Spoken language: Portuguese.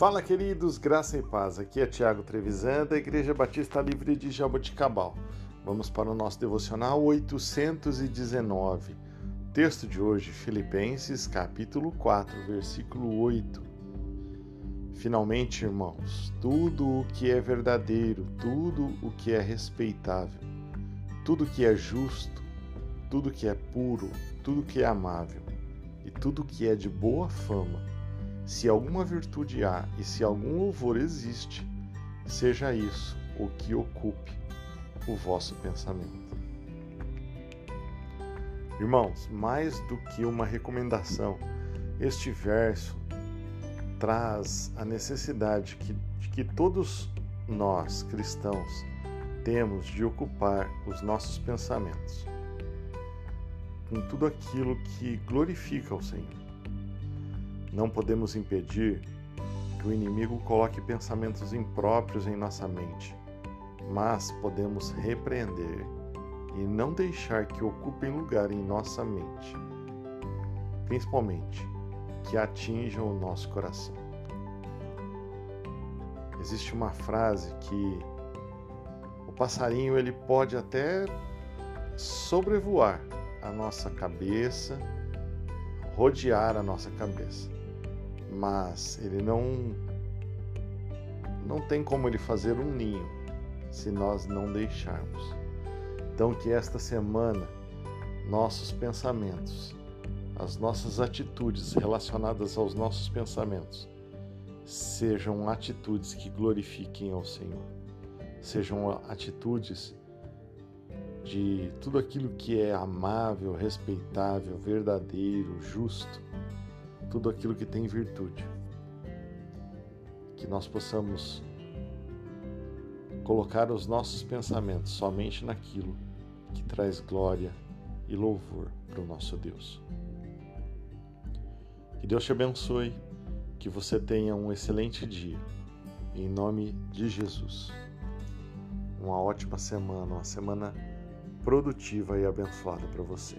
Fala, queridos, graça e paz. Aqui é Tiago Trevisan, da Igreja Batista Livre de Jaboticabal. Vamos para o nosso devocional 819. Texto de hoje, Filipenses, capítulo 4, versículo 8. Finalmente, irmãos, tudo o que é verdadeiro, tudo o que é respeitável, tudo o que é justo, tudo o que é puro, tudo o que é amável e tudo o que é de boa fama, se alguma virtude há e se algum louvor existe, seja isso o que ocupe o vosso pensamento. Irmãos, mais do que uma recomendação, este verso traz a necessidade que, de que todos nós, cristãos, temos de ocupar os nossos pensamentos com tudo aquilo que glorifica o Senhor. Não podemos impedir que o inimigo coloque pensamentos impróprios em nossa mente, mas podemos repreender e não deixar que ocupem lugar em nossa mente, principalmente que atinjam o nosso coração. Existe uma frase que o passarinho ele pode até sobrevoar a nossa cabeça, rodear a nossa cabeça mas ele não não tem como ele fazer um ninho se nós não deixarmos. Então que esta semana nossos pensamentos, as nossas atitudes relacionadas aos nossos pensamentos sejam atitudes que glorifiquem ao Senhor. Sejam atitudes de tudo aquilo que é amável, respeitável, verdadeiro, justo tudo aquilo que tem virtude. Que nós possamos colocar os nossos pensamentos somente naquilo que traz glória e louvor para o nosso Deus. Que Deus te abençoe, que você tenha um excelente dia. Em nome de Jesus. Uma ótima semana, uma semana produtiva e abençoada para você.